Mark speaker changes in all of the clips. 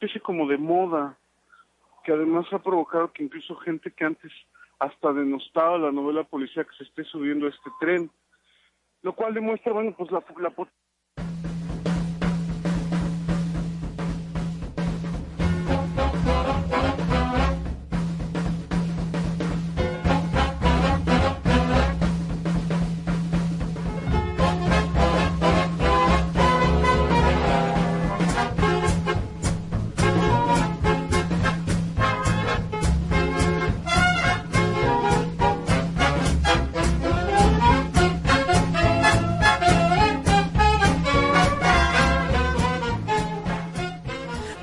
Speaker 1: especie como de moda que además ha provocado que incluso gente que antes hasta denostaba la novela policía que se esté subiendo a este tren, lo cual demuestra, bueno, pues la, la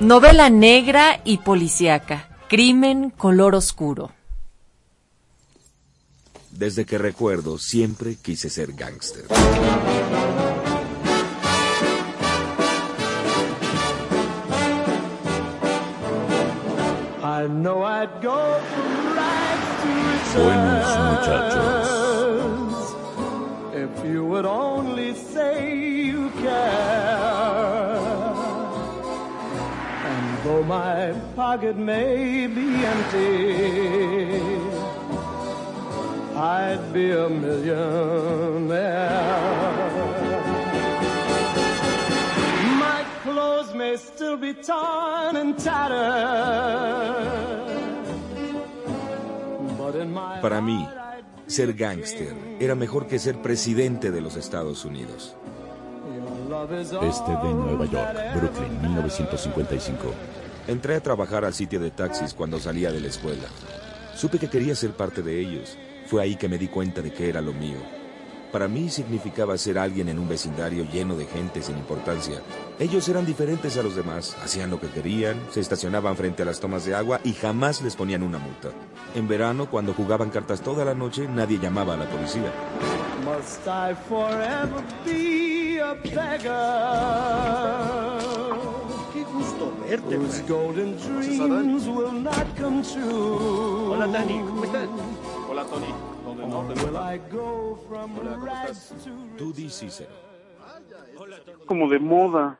Speaker 2: Novela negra y policíaca. Crimen color oscuro.
Speaker 3: Desde que recuerdo, siempre quise ser gángster. Buenos muchachos. Though my pocket may be empty, I'd be a millionaire. My clothes may still be torn and tattered. But in my Para mí, ser gángster era mejor que ser presidente de los Estados Unidos.
Speaker 4: Este de Nueva York, Brooklyn, 1955.
Speaker 3: Entré a trabajar al sitio de taxis cuando salía de la escuela. Supe que quería ser parte de ellos. Fue ahí que me di cuenta de que era lo mío. Para mí significaba ser alguien en un vecindario lleno de gente sin importancia. Ellos eran diferentes a los demás, hacían lo que querían, se estacionaban frente a las tomas de agua y jamás les ponían una multa. En verano, cuando jugaban cartas toda la noche, nadie llamaba a la policía.
Speaker 5: Verte, Hola, Dani, ¿cómo estás? Hola, Tony.
Speaker 3: Tú dices,
Speaker 1: como de moda,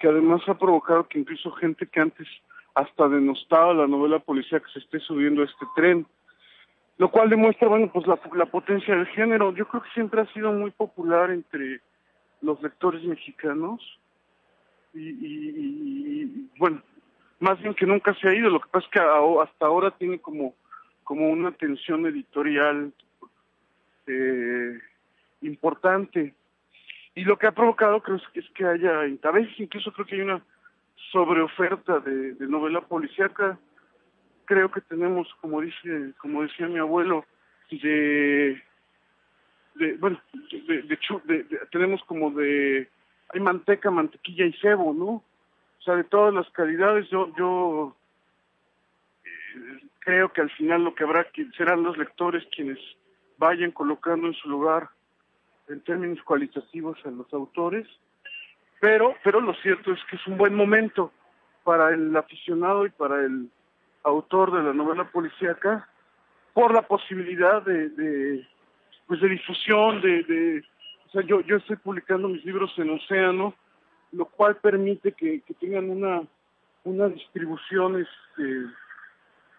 Speaker 1: que además ha provocado que incluso gente que antes hasta denostaba la novela policía que se esté subiendo a este tren, lo cual demuestra, bueno, pues la, la potencia del género. Yo creo que siempre ha sido muy popular entre los lectores mexicanos y, bueno, más bien que nunca se ha ido, lo que pasa es que hasta ahora tiene como, como una tensión editorial eh, importante. Y lo que ha provocado creo es que, haya, a veces incluso creo que hay una sobreoferta de, de novela policíaca. Creo que tenemos, como dice, como decía mi abuelo, de, de bueno, de, de tenemos como de hay manteca, mantequilla y cebo, ¿no? O sea, de todas las calidades, yo, yo eh, creo que al final lo que habrá que serán los lectores quienes vayan colocando en su lugar en términos cualitativos a los autores, pero, pero lo cierto es que es un buen momento para el aficionado y para el autor de la novela policíaca por la posibilidad de, de pues de difusión, de, o sea, yo, yo estoy publicando mis libros en Océano, lo cual permite que, tengan una, una distribución este,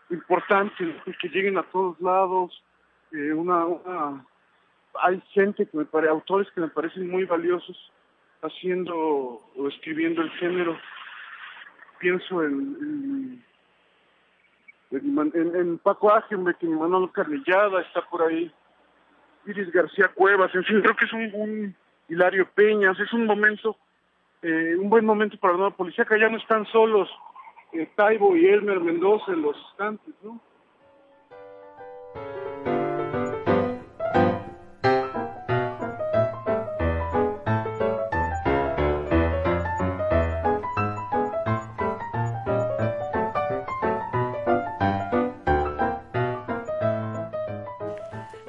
Speaker 1: importante, que lleguen a todos lados, eh, una, hay gente que me parece, autores que me parecen muy valiosos haciendo o escribiendo el género. Pienso en, en, en, Paco Ágenbeck, en Manuel Carnillada, está por ahí Iris García Cuevas, en fin, creo que es un, Hilario Peñas, es un momento, eh, un buen momento para la nueva policía, que ya no están solos eh, Taibo y Elmer Mendoza en los estantes, ¿no?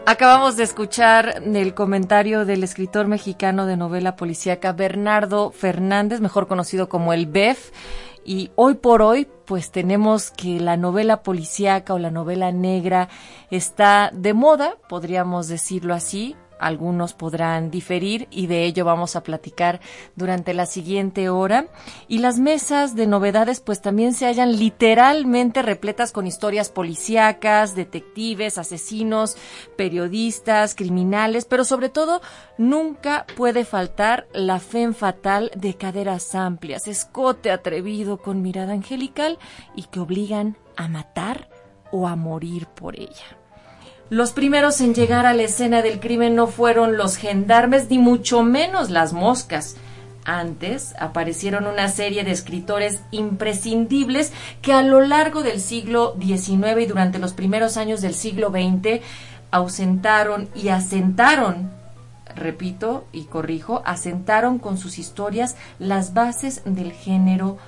Speaker 2: Acabamos de escuchar el comentario del escritor mexicano de novela policíaca Bernardo Fernández, mejor conocido como el BEF. Y hoy por hoy, pues tenemos que la novela policíaca o la novela negra está de moda, podríamos decirlo así, algunos podrán diferir y de ello vamos a platicar durante la siguiente hora. Y las mesas de novedades pues también se hallan literalmente repletas con historias policíacas, detectives, asesinos, periodistas, criminales, pero sobre todo nunca puede faltar la fe fatal de caderas amplias, escote atrevido con mirada angelical y que obligan a matar o a morir por ella. Los primeros en llegar a la escena del crimen no fueron los gendarmes ni mucho menos las moscas. Antes aparecieron una serie de escritores imprescindibles que a lo largo del siglo XIX y durante los primeros años del siglo XX ausentaron y asentaron, repito y corrijo, asentaron con sus historias las bases del género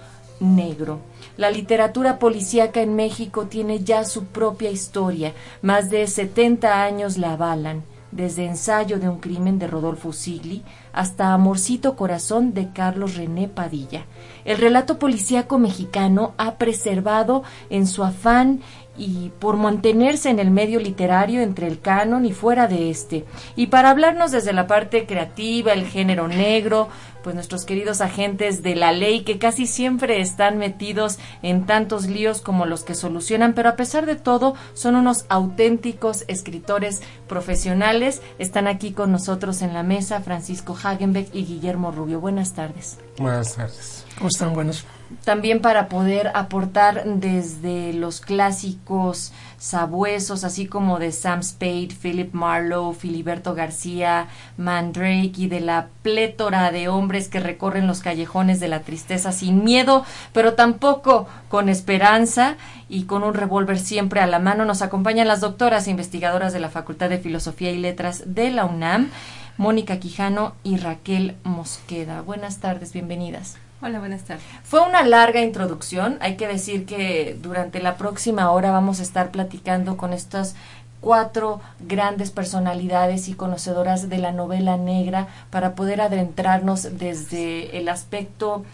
Speaker 2: negro. La literatura policíaca en México tiene ya su propia historia. Más de 70 años la avalan, desde Ensayo de un crimen de Rodolfo Sigli hasta Amorcito Corazón de Carlos René Padilla. El relato policíaco mexicano ha preservado en su afán y por mantenerse en el medio literario entre el canon y fuera de este. Y para hablarnos desde la parte creativa, el género negro, pues nuestros queridos agentes de la ley que casi siempre están metidos en tantos líos como los que solucionan, pero a pesar de todo son unos auténticos escritores profesionales. Están aquí con nosotros en la mesa Francisco Hagenbeck y Guillermo Rubio. Buenas tardes.
Speaker 6: Buenas tardes. ¿Cómo están? Buenos
Speaker 2: también para poder aportar desde los clásicos sabuesos, así como de Sam Spade, Philip Marlowe, Filiberto García, Mandrake y de la plétora de hombres que recorren los callejones de la tristeza sin miedo, pero tampoco con esperanza y con un revólver siempre a la mano. Nos acompañan las doctoras e investigadoras de la Facultad de Filosofía y Letras de la UNAM, Mónica Quijano y Raquel Mosqueda. Buenas tardes, bienvenidas.
Speaker 7: Hola, buenas tardes.
Speaker 2: Fue una larga introducción. Hay que decir que durante la próxima hora vamos a estar platicando con estas cuatro grandes personalidades y conocedoras de la novela negra para poder adentrarnos desde el aspecto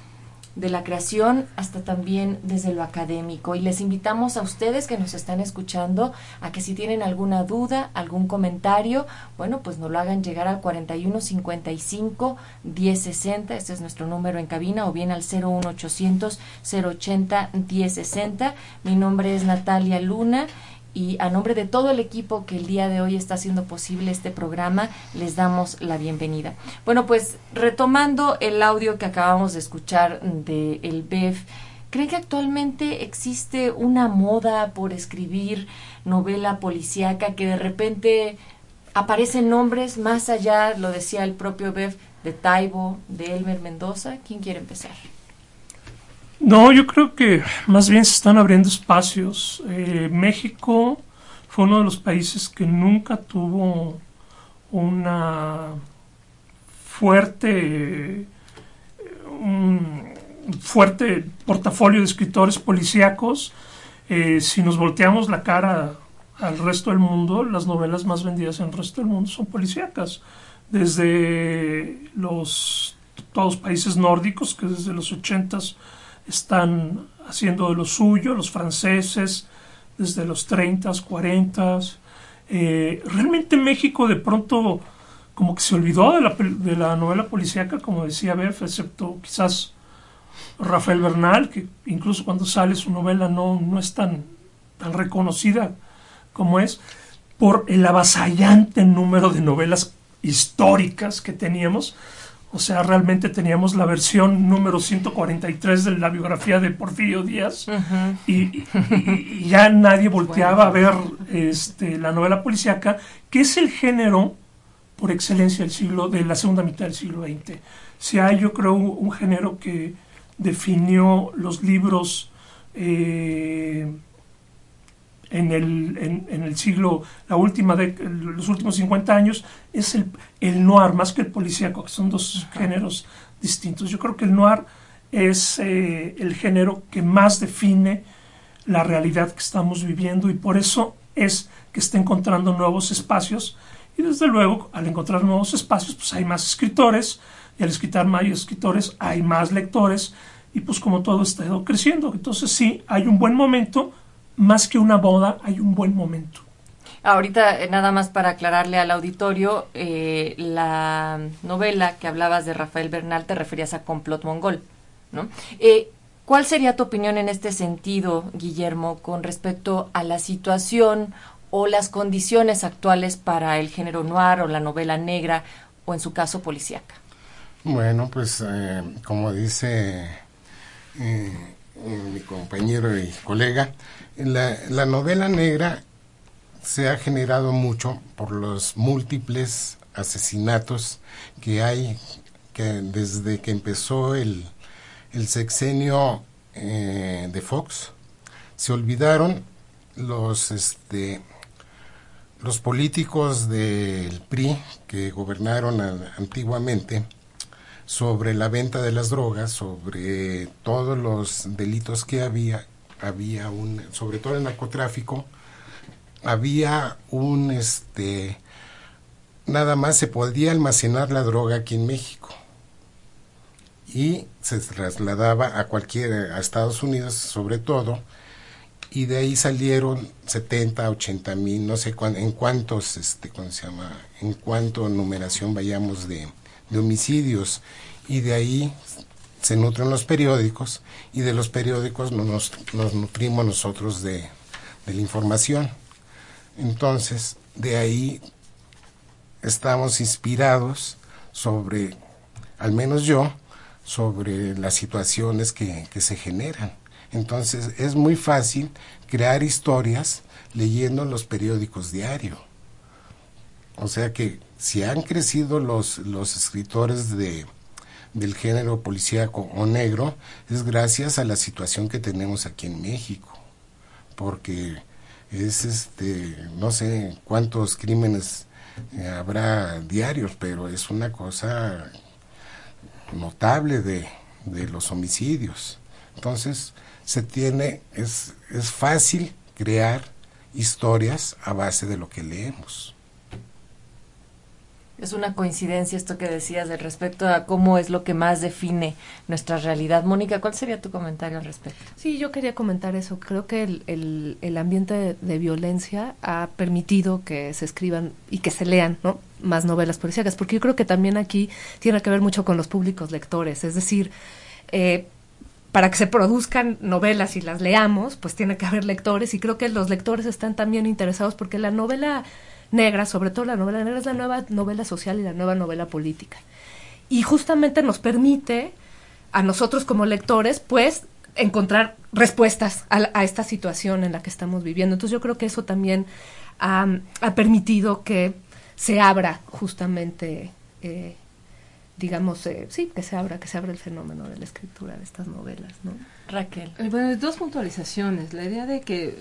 Speaker 2: de la creación hasta también desde lo académico. Y les invitamos a ustedes que nos están escuchando a que si tienen alguna duda, algún comentario, bueno, pues nos lo hagan llegar al 4155 1060, este es nuestro número en cabina, o bien al 01800 080 1060. Mi nombre es Natalia Luna y a nombre de todo el equipo que el día de hoy está haciendo posible este programa, les damos la bienvenida. Bueno, pues retomando el audio que acabamos de escuchar de el BEF, ¿creen que actualmente existe una moda por escribir novela policíaca que de repente aparecen nombres más allá, lo decía el propio BEF, de Taibo, de Elmer Mendoza? ¿Quién quiere empezar?
Speaker 6: No, yo creo que más bien se están abriendo espacios. Eh, México fue uno de los países que nunca tuvo una fuerte un fuerte portafolio de escritores policíacos. Eh, si nos volteamos la cara al resto del mundo, las novelas más vendidas en el resto del mundo son policíacas. Desde los todos países nórdicos, que desde los ochentas están haciendo de lo suyo, los franceses desde los 30, 40. Eh, realmente México de pronto como que se olvidó de la, de la novela policíaca, como decía Bef, excepto quizás Rafael Bernal, que incluso cuando sale su novela no, no es tan, tan reconocida como es, por el avasallante número de novelas históricas que teníamos. O sea, realmente teníamos la versión número 143 de la biografía de Porfirio Díaz y, ya nadie volteaba a ver este, la novela policíaca, que es el género por excelencia del siglo, de la segunda mitad del siglo XX. Si hay, yo creo, un, género que definió los libros eh, en el, en, el siglo, la última de, los últimos 50 años, es el, el noir, más que el policíaco, que son dos géneros distintos. Yo creo que el noir es eh, el género que más define la realidad que estamos viviendo y por eso es que está encontrando nuevos espacios. Y desde luego al encontrar nuevos espacios pues hay más escritores y al escritar más escritores hay más lectores y pues como todo está creciendo. Entonces sí hay un buen momento más que una boda, hay un buen momento.
Speaker 2: Ahorita, eh, nada más para aclararle al auditorio, eh, la novela que hablabas de Rafael Bernal te referías a Complot Mongol, ¿no? Eh, ¿Cuál sería tu opinión en este sentido, Guillermo, con respecto a la situación o las condiciones actuales para el género noir o la novela negra o en su caso policíaca?
Speaker 7: Bueno, pues como dice mi compañero y colega, la, la novela negra se ha generado mucho por los múltiples asesinatos que hay que desde que empezó el, el sexenio eh, de Fox se olvidaron los este los políticos del PRI que gobernaron antiguamente sobre la venta de las drogas, sobre todos los delitos que había, había un, sobre todo el narcotráfico, había un este nada más se podía almacenar la droga aquí en México. Y se trasladaba a cualquier a Estados Unidos sobre todo y de ahí salieron 70 80 mil no sé en cuántos este cómo se llama en cuánto numeración vayamos de, de homicidios y de ahí se nutren los periódicos y de los periódicos nos, nos nutrimos nosotros de, la información entonces, de ahí estamos inspirados sobre, al menos yo, sobre las situaciones que, que se generan. Entonces, es muy fácil crear historias leyendo los periódicos diarios. O sea que si han crecido los, los escritores de, del género policíaco o negro, es gracias a la situación que tenemos aquí en México. Porque es este, no sé cuántos crímenes eh, habrá diarios, pero es una cosa notable de, de los homicidios. Entonces, se tiene, es, es fácil crear historias a base de lo que leemos.
Speaker 2: Es una coincidencia esto que decías de respecto a cómo es lo que más define nuestra realidad. Mónica, ¿cuál sería tu comentario al respecto?
Speaker 8: Sí, yo quería comentar eso. Creo que el, el, ambiente de, violencia ha permitido que se escriban y que se lean ¿no? más novelas policíacas, porque yo creo que también aquí tiene que ver mucho con los públicos lectores. Es decir, eh, para que se produzcan novelas y las leamos, pues tiene que haber lectores y creo que los lectores están también interesados porque la novela negra, sobre todo la novela negra, es la nueva novela social y la nueva novela política. Y justamente nos permite a nosotros como lectores, pues, encontrar respuestas a, esta situación en la que estamos viviendo. Entonces yo creo que eso también ha, permitido que se abra justamente, eh, digamos, eh, sí, que se abra, que se abra el fenómeno de la escritura de estas novelas, ¿no?
Speaker 2: Raquel.
Speaker 9: Eh, bueno, dos puntualizaciones. La idea de que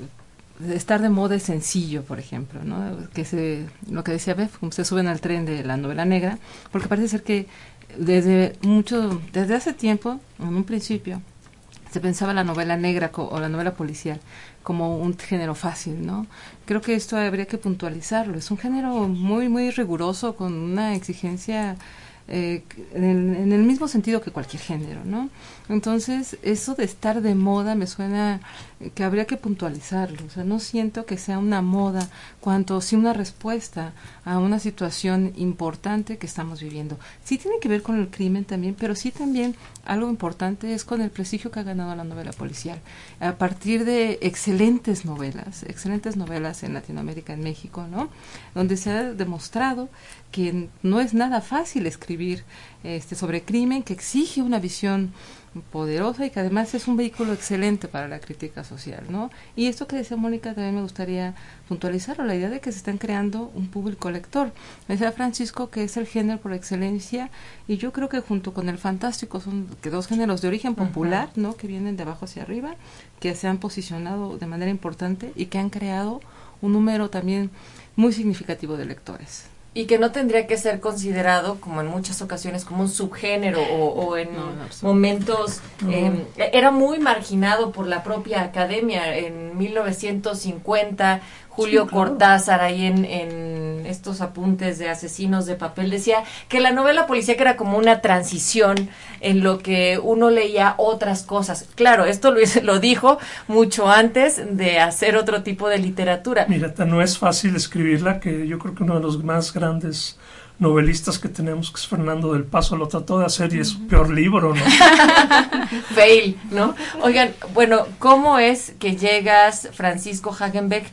Speaker 9: estar de moda es sencillo, por ejemplo, ¿no? Que se, lo que decía Beth, como se suben al tren de la novela negra, porque parece ser que desde mucho, desde hace tiempo, en un principio, se pensaba la novela negra o la novela policial como un género fácil, ¿no? Creo que esto habría que puntualizarlo. Es un género muy, muy riguroso, con una exigencia eh, en, el, mismo sentido que cualquier género, ¿no? Entonces, eso de estar de moda me suena que habría que puntualizarlo. O sea, no siento que sea una moda, cuanto sí una respuesta a una situación importante que estamos viviendo. Sí tiene que ver con el crimen también, pero sí también algo importante es con el prestigio que ha ganado la novela policial. A partir de excelentes novelas, excelentes novelas en Latinoamérica, en México, ¿no? Donde se ha demostrado que no es nada fácil escribir este, sobre crimen, que exige una visión poderosa y que además es un vehículo excelente para la crítica social, ¿no? Y esto que decía Mónica también me gustaría puntualizarlo, la idea de que se están creando un público lector. Decía Francisco que es el género por excelencia y yo creo que junto con el fantástico son que dos géneros de origen popular, ¿no? Que vienen de abajo hacia arriba, que se han posicionado de manera importante y que han creado un número también muy significativo de lectores
Speaker 2: y que no tendría que ser considerado como en muchas ocasiones como un subgénero o, en momentos em, era muy marginado por la propia academia en 1950 Julio Cortázar ahí en, en, estos apuntes de asesinos de papel, decía que la novela policíaca era como una transición en lo que uno leía otras cosas. Claro, esto lo, lo dijo mucho antes de hacer otro tipo de literatura.
Speaker 6: Mira, no es fácil escribirla, que yo creo que uno de los más grandes novelistas que tenemos, que es Fernando del Paso, lo trató de hacer y es un peor libro, ¿no?
Speaker 2: Fail, ¿no? Oigan, bueno, ¿cómo es que llegas, Francisco Hagenbeck,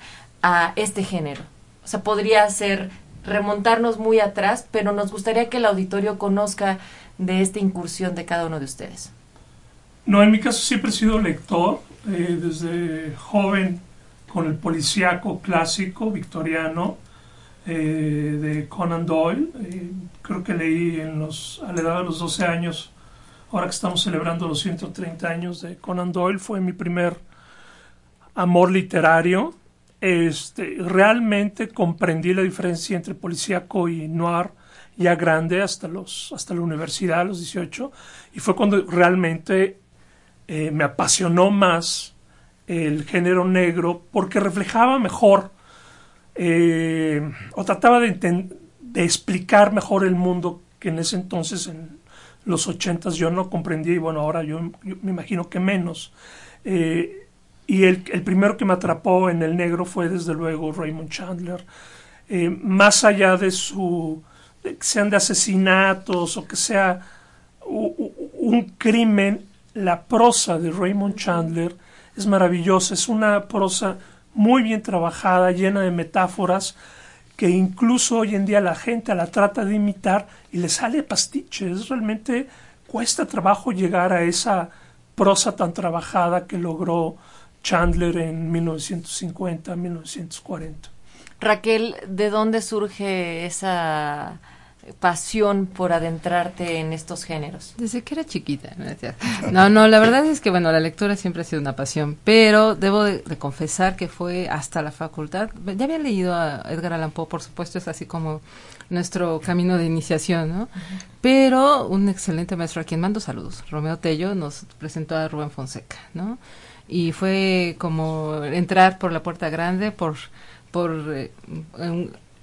Speaker 2: a este género? O sea, podría ser remontarnos muy atrás, pero nos gustaría que el auditorio conozca de esta incursión de cada uno de ustedes.
Speaker 6: No, en mi caso siempre he sido lector, eh, desde joven con el policíaco clásico victoriano, eh, de Conan Doyle. Eh, creo que leí en los, a la edad de los 12 años, ahora que estamos celebrando los 130 años de Conan Doyle, fue mi primer amor literario. Este, realmente comprendí la diferencia entre policíaco y noir ya grande hasta, los, hasta la universidad a los 18 y fue cuando realmente eh, me apasionó más el género negro porque reflejaba mejor eh, o trataba de, explicar mejor el mundo que en ese entonces, en los ochentas, yo no comprendía y bueno, ahora yo, me imagino que menos. Eh, y el, el, primero que me atrapó en el negro fue desde luego Raymond Chandler. Eh, más allá de su, que sean de asesinatos o que sea un crimen, la prosa de Raymond Chandler es maravillosa, es una prosa muy bien trabajada, llena de metáforas, que incluso hoy en día la gente la trata de imitar y le sale pastiches. Realmente cuesta trabajo llegar a esa prosa tan trabajada que logró Chandler en 1950, 1940.
Speaker 2: Raquel, ¿de dónde surge esa pasión por adentrarte en estos géneros?
Speaker 9: Desde que era chiquita. No, no, la verdad es que, bueno, la lectura siempre ha sido una pasión, pero debo de, confesar que fue hasta la facultad. Ya había leído a Edgar Allan Poe, por supuesto, es así como nuestro camino de iniciación, ¿no? Pero un excelente maestro a quien mando saludos, Romeo Tello, nos presentó a Rubén Fonseca, ¿no? Y fue como entrar por la puerta grande, por, por eh,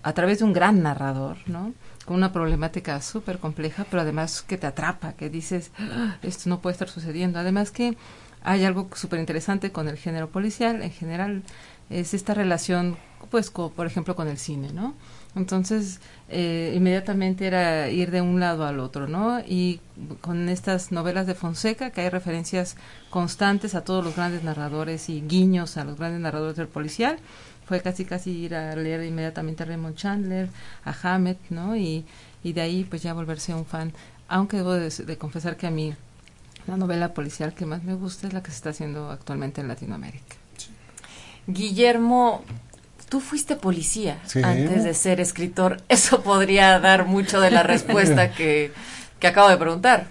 Speaker 9: a través de un gran narrador, ¿no? con una problemática súper compleja, pero además que te atrapa, que dices, ah, esto no puede estar sucediendo. Además que hay algo súper interesante con el género policial en general, es esta relación, pues, por ejemplo, con el cine, ¿no? Entonces, eh, inmediatamente era ir de un lado al otro, ¿no? Y con estas novelas de Fonseca, que hay referencias constantes a todos los grandes narradores y guiños a los grandes narradores del policial, fue casi casi ir a leer inmediatamente a Raymond Chandler, a Hammett, ¿no? Y, y de ahí pues ya volverse un fan. Aunque debo de, confesar que a mí la novela policial que más me gusta es la que se está haciendo actualmente en Latinoamérica.
Speaker 2: Guillermo, tú fuiste policía antes de ser escritor. Eso podría dar mucho de la respuesta que, que acabo de preguntar.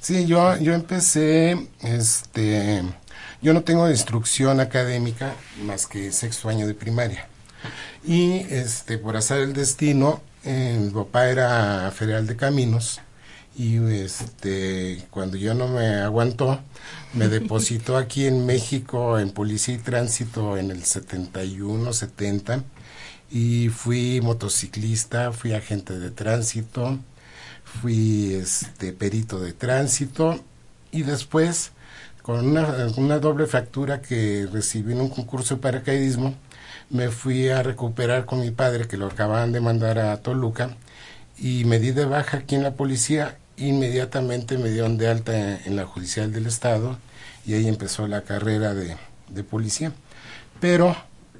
Speaker 7: Sí, yo, yo empecé, este, yo no tengo instrucción académica más que sexto año de primaria. Y este, por hacer el destino, mi papá era federal de caminos y este, cuando yo no me aguantó, me depositó aquí en México en Policía y Tránsito en el 71, 70 y fui motociclista, fui agente de tránsito, fui este perito de tránsito y después con una, una doble fractura que recibí en un concurso de paracaidismo, me fui a recuperar con mi padre, que lo acababan de mandar a Toluca, y me di de baja aquí en la policía, inmediatamente me dieron de alta en, la judicial del estado, y ahí empezó la carrera de, de policía. Pero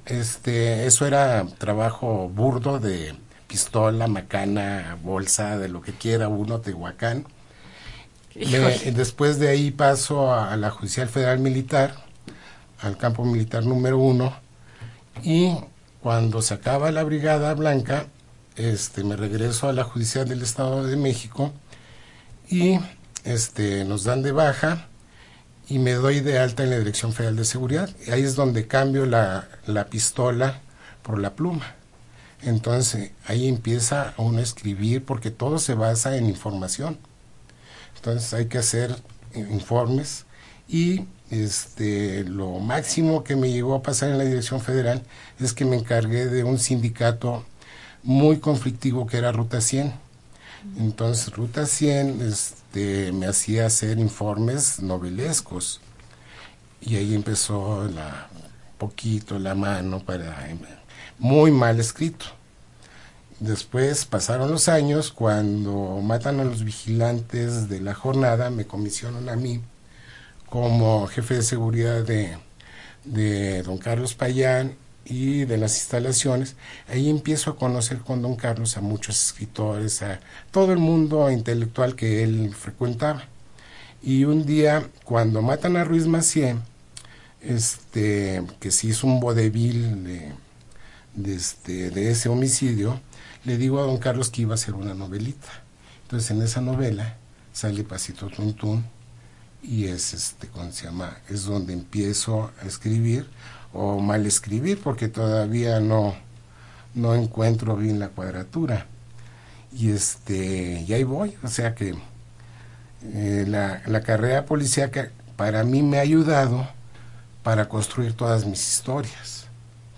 Speaker 7: este, eso era trabajo burdo de pistola, macana, bolsa, de lo que quiera uno, Tehuacán después de ahí paso a, la Judicial Federal Militar, al campo militar número uno, y cuando se acaba la Brigada Blanca, este, me regreso a la Judicial del Estado de México y este, nos dan de baja y me doy de alta en la Dirección Federal de Seguridad. Y ahí es donde cambio la, la pistola por la pluma. Entonces ahí empieza uno a escribir porque todo se basa en información. Entonces hay que hacer informes y este lo máximo que me llegó a pasar en la dirección federal es que me encargué de un sindicato muy conflictivo que era Ruta 100. Entonces, Ruta 100 este, me hacía hacer informes novelescos. Y ahí empezó la poquito la mano para muy mal escrito. Después pasaron los años, cuando matan a los vigilantes de la jornada, me comisionan a mí como jefe de seguridad de, de don Carlos Payán y de las instalaciones. Ahí empiezo a conocer con don Carlos a muchos escritores, a todo el mundo intelectual que él frecuentaba. Y un día, cuando matan a Ruiz Macié, este, que se hizo un vodevil de, este, de ese homicidio, le digo a don Carlos que iba a hacer una novelita. Entonces en esa novela sale Pasito Tuntún y es este, ¿cómo se? Es donde empiezo a escribir o mal escribir porque todavía no, no encuentro bien la cuadratura. Y este, y ahí voy, o sea que eh, la, la carrera policíaca para mí me ha ayudado para construir todas mis historias.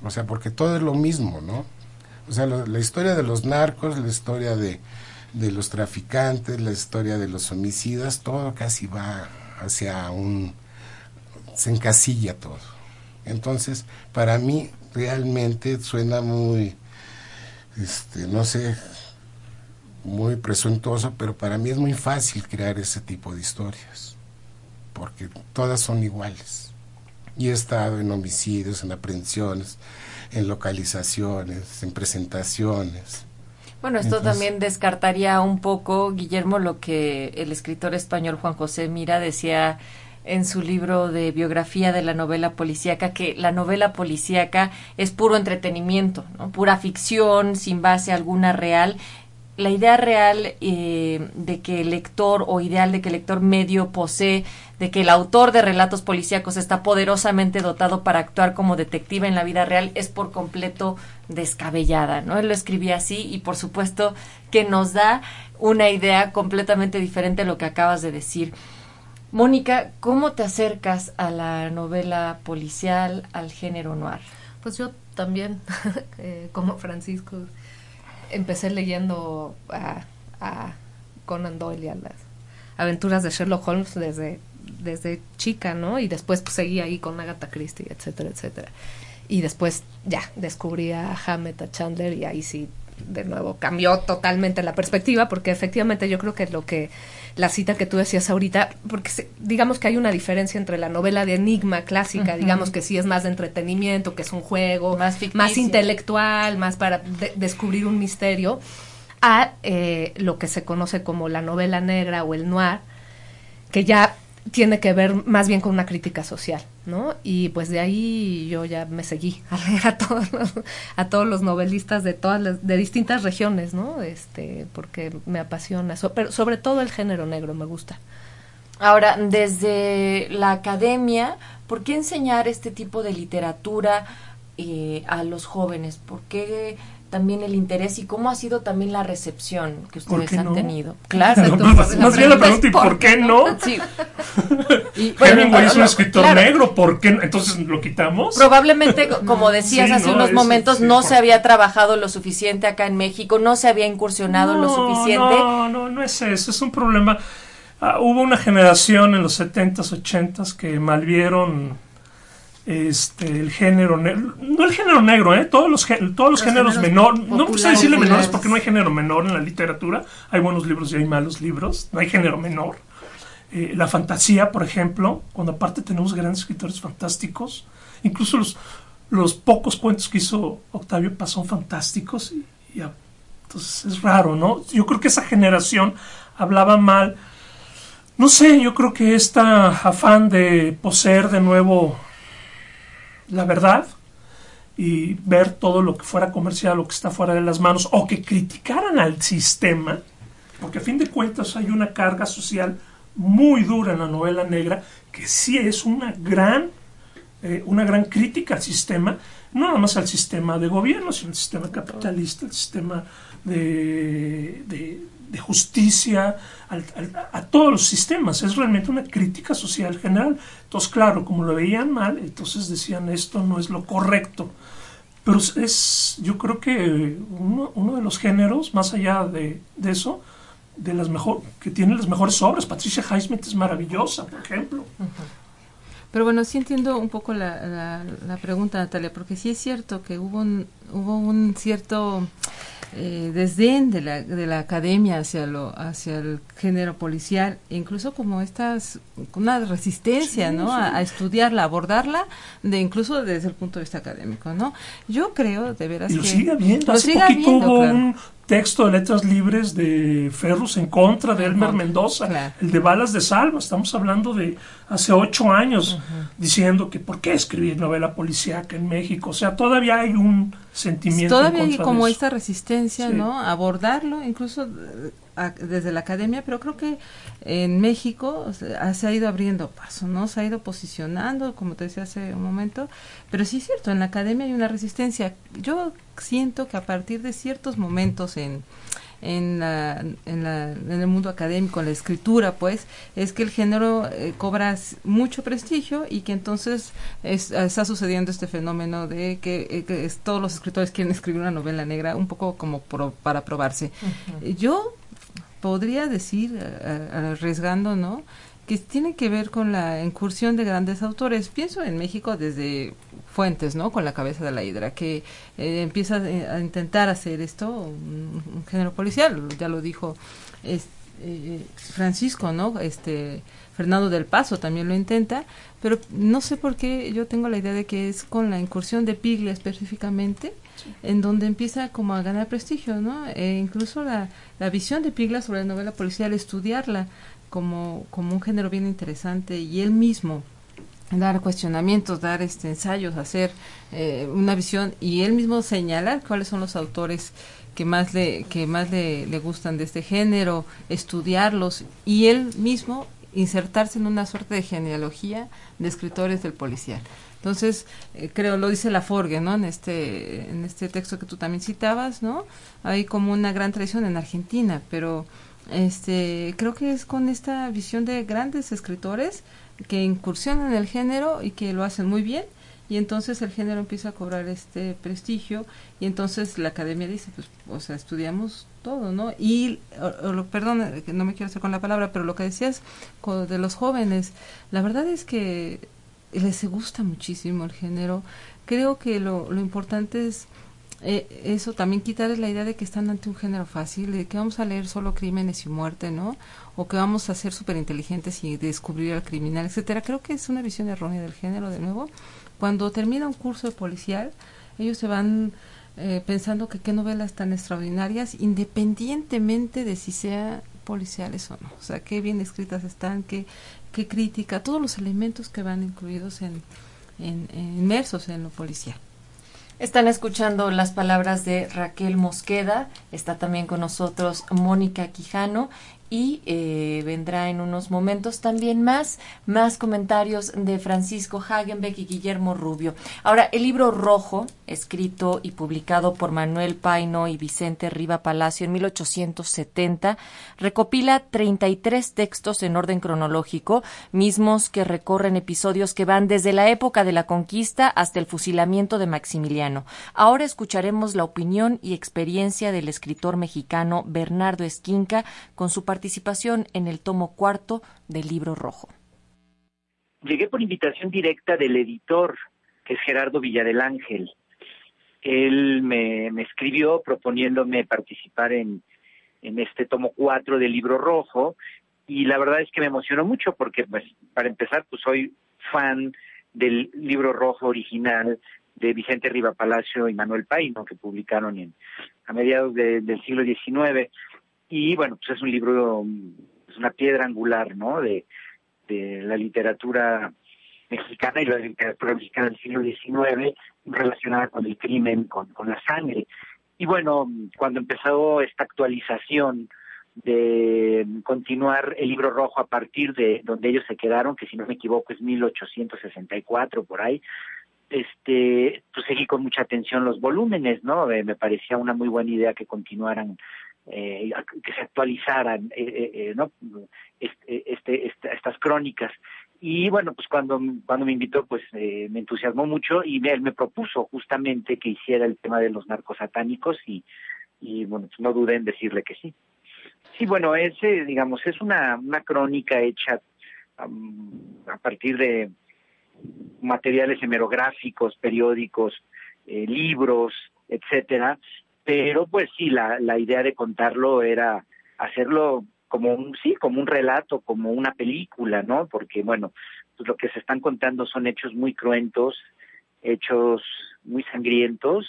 Speaker 7: O sea, porque todo es lo mismo, ¿no? O sea, la historia de los narcos, la historia de, de los traficantes, la historia de los homicidas, todo casi va hacia un... se encasilla todo. Entonces, para mí realmente suena muy, este, no sé, muy presuntuoso, pero para mí es muy fácil crear ese tipo de historias, porque todas son iguales. Y he estado en homicidios, en aprehensiones, en localizaciones, en presentaciones.
Speaker 2: Bueno, esto también descartaría un poco, Guillermo, lo que el escritor español Juan José Mira decía en su libro de biografía de la novela policíaca, que la novela policíaca es puro entretenimiento, ¿no? pura ficción, sin base alguna real, la idea real eh, de que el lector o ideal de que el lector medio posee, de que el autor de relatos policíacos está poderosamente dotado para actuar como detective en la vida real es por completo descabellada, ¿no? Él lo escribía así y por supuesto que nos da una idea completamente diferente a lo que acabas de decir. Mónica, ¿cómo te acercas a la novela policial, al género noir?
Speaker 8: Pues yo también, eh, como Francisco, empecé leyendo a, a, Conan Doyle y a las aventuras de Sherlock Holmes desde, desde chica, ¿no? Y después pues, seguí ahí con Agatha Christie, etcétera, etcétera. Y después ya descubrí a Hammett, a Chandler y ahí sí de nuevo cambió totalmente la perspectiva porque efectivamente yo creo que lo que la cita que tú decías ahorita, porque digamos que hay una diferencia entre la novela de enigma clásica, digamos que sí es más de entretenimiento, que es un juego, más, más intelectual, más para descubrir un misterio, a eh, lo que se conoce como la novela negra o el noir, que ya tiene que ver más bien con una crítica social, ¿no? Y pues de ahí yo ya me seguí a a todos los, a todos los novelistas de todas las, de distintas regiones, ¿no? Este, porque me apasiona, pero sobre todo el género negro me gusta.
Speaker 2: Ahora, desde la academia, ¿por qué enseñar este tipo de literatura eh, a los jóvenes? ¿Por qué también el interés y cómo ha sido también la recepción que ustedes han tenido.
Speaker 6: Claro, más, bien la pregunta, ¿y por qué no? Sí. y, bueno, es un escritor negro, ¿por qué Entonces lo quitamos.
Speaker 2: Probablemente, como decías hace unos momentos, no se había trabajado lo suficiente acá en México, no se había incursionado lo suficiente.
Speaker 6: No, no, no es eso, es un problema. Ah, hubo una generación en los 70s, 80s que malvieron este el género negro, no el género negro, ¿eh? todos los, todos los, géneros, menores, no quise decirle menores porque no hay género menor en la literatura, hay buenos libros y hay malos libros, no hay género menor. Eh, la fantasía, por ejemplo, cuando aparte tenemos grandes escritores fantásticos, incluso los, los pocos cuentos que hizo Octavio Paz son fantásticos, y, entonces es raro, ¿no? Yo creo que esa generación hablaba mal, no sé, yo creo que esta afán de poseer de nuevo la verdad y ver todo lo que fuera comercial, lo que está fuera de las manos, o que criticaran al sistema, porque a fin de cuentas hay una carga social muy dura en la novela negra, que sí es una gran, eh, una gran crítica al sistema, no nada más al sistema de gobierno, sino al sistema capitalista, al sistema de, de justicia, a todos los sistemas. Es realmente una crítica social general. Entonces, claro, como lo veían mal, entonces decían esto no es lo correcto. pero es, yo creo que uno, uno de los géneros, más allá de, de eso, de las mejor, que tiene las mejores obras. Patricia Highsmith es maravillosa, por ejemplo.
Speaker 9: Pero bueno, sí entiendo un poco la, la, pregunta, Natalia, porque sí es cierto que hubo un, hubo un cierto eh, desdén de la, de la academia hacia lo hacia el género policial e incluso como estas una resistencia no A, estudiarla abordarla de incluso desde el punto de vista académico no yo creo de veras
Speaker 6: y lo
Speaker 9: que
Speaker 6: sigue habiendo. hace poquito hubo un texto de letras libres de Ferrus en contra de Elmer Mendoza, el de Balas de Salva. Estamos hablando de hace ocho años, diciendo que por qué escribir novela policíaca en México. O sea, todavía hay un sentimiento.
Speaker 9: Todavía hay como esta resistencia, ¿no? Abordarlo, incluso desde la academia, pero creo que en México se ha ido abriendo paso, ¿no? Se ha ido posicionando, como te decía hace un momento, pero sí es cierto, en la academia hay una resistencia. Yo siento que a partir de ciertos momentos en, en, la, en, la, en, el mundo académico, en la escritura, pues, es que el género eh, cobra mucho prestigio y que entonces está sucediendo este fenómeno de que, eh, todos los escritores quieren escribir una novela negra, un poco como para probarse. Yo podría decir, eh, arriesgando, ¿no? Que tiene que ver con la incursión de grandes autores. Pienso en México desde Fuentes, ¿no? Con la cabeza de la hidra, que eh, empieza a intentar hacer esto, un, género policial, ya lo dijo eh, Francisco, ¿no? Este Fernando del Paso también lo intenta, pero no sé por qué yo tengo la idea de que es con la incursión de Piglia específicamente, en donde empieza como a ganar prestigio, ¿no? E incluso la, la visión de Piglia sobre la novela policial, estudiarla, como, como un género bien interesante y él mismo dar cuestionamientos, dar este ensayos, hacer eh, una visión y él mismo señalar cuáles son los autores que más le que más le, le, gustan de este género, estudiarlos y él mismo insertarse en una suerte de genealogía de escritores del policial. Entonces, eh, creo, lo dice la Forgue, ¿no? En este, en este texto que tú también citabas, ¿no? Hay como una gran tradición en Argentina, pero este, creo que es con esta visión de grandes escritores que incursionan en el género y que lo hacen muy bien y entonces el género empieza a cobrar este prestigio y entonces la academia dice pues o sea estudiamos todo no y perdón no me quiero hacer con la palabra pero lo que decías de los jóvenes la verdad es que les gusta muchísimo el género creo que lo, lo importante es eh, eso también quitarles la idea de que están ante un género fácil, de que vamos a leer solo crímenes y muerte, ¿no? O que vamos a ser súper inteligentes y descubrir al criminal, etcétera. Creo que es una visión errónea del género, de nuevo. Cuando termina un curso de policial, ellos se van eh, pensando que qué novelas tan extraordinarias, independientemente de si sean policiales o no. O sea, qué bien escritas están, qué, qué crítica, todos los elementos que van incluidos en, en inmersos en lo policial.
Speaker 2: Están escuchando las palabras de Raquel Mosqueda, está también con nosotros Mónica Quijano y eh, vendrá en unos momentos también más, más comentarios de Francisco Hagenbeck y Guillermo Rubio. Ahora, el libro rojo, escrito y publicado por Manuel Paino y Vicente Riva Palacio en 1870, recopila 33 textos en orden cronológico, mismos que recorren episodios que van desde la época de la conquista hasta el fusilamiento de Maximiliano. Ahora escucharemos la opinión y experiencia del escritor mexicano Bernardo Esquinca con su participación en el tomo cuarto del libro rojo.
Speaker 10: Llegué por invitación directa del editor, que es Gerardo Villadel Ángel. Él me, escribió proponiéndome participar en, en este tomo cuatro del libro rojo y la verdad es que me emocionó mucho porque, pues, para empezar, pues soy fan del libro rojo original de Vicente Riva Palacio y Manuel Paino, que publicaron en, a mediados del siglo XIX y bueno, pues es un libro, es una piedra angular, ¿no? De, de la literatura mexicana y la literatura mexicana del siglo XIX relacionada con el crimen, con, con la sangre. Y bueno, cuando empezó esta actualización de continuar el libro rojo a partir de donde ellos se quedaron, que si no me equivoco es 1864 por ahí, este, pues seguí con mucha atención los volúmenes, ¿no? Me parecía una muy buena idea que continuaran eh, que se actualizaran eh, eh, ¿no? este, este, estas crónicas Y bueno, pues cuando, cuando me invitó, pues eh, me entusiasmó mucho y él me propuso justamente que hiciera el tema de los narcos satánicos y, y bueno, pues no dudé en decirle que sí. Sí, bueno, ese, digamos, es una, una crónica hecha a partir de materiales hemerográficos, periódicos, eh, libros, etcétera, pero pues sí, la, la idea de contarlo era hacerlo como un, sí, como un relato, como una película, ¿no? Porque, bueno, pues lo que se están contando son hechos muy cruentos, hechos muy sangrientos,